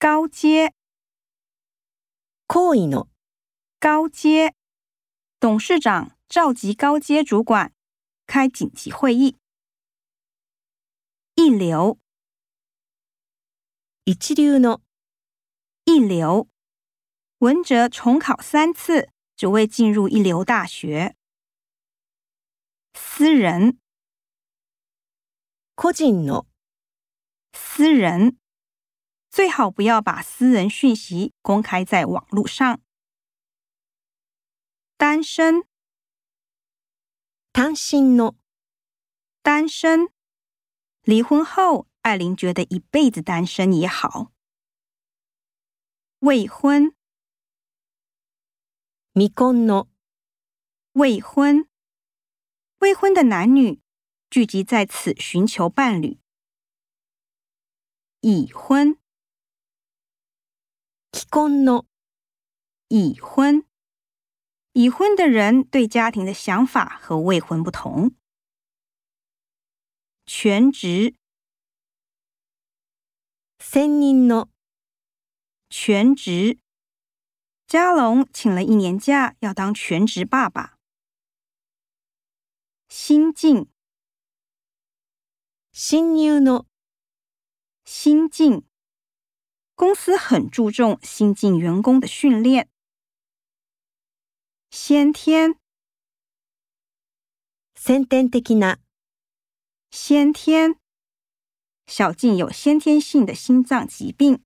高阶，行為の高阶。董事长召集高阶主管开紧急会议。一流，一流の一流。文哲重考三次，只为进入一流大学。私人，個人の私人， 最好不要把私人讯息公开在网络上。单身，单身单身。离婚后，艾琳觉得一辈子单身也好。未婚，未婚的，未婚未婚的男女聚集在此寻求伴侣。已婚。婚の已婚，已婚的人对家庭的想法和未婚不同。全职，専任の全职。嘉龙请了一年假，要当全职爸爸。新进，新入の新进。 公司很注重新进员工的训练。先天，先天的な，先天，小静有先天性的心脏疾病。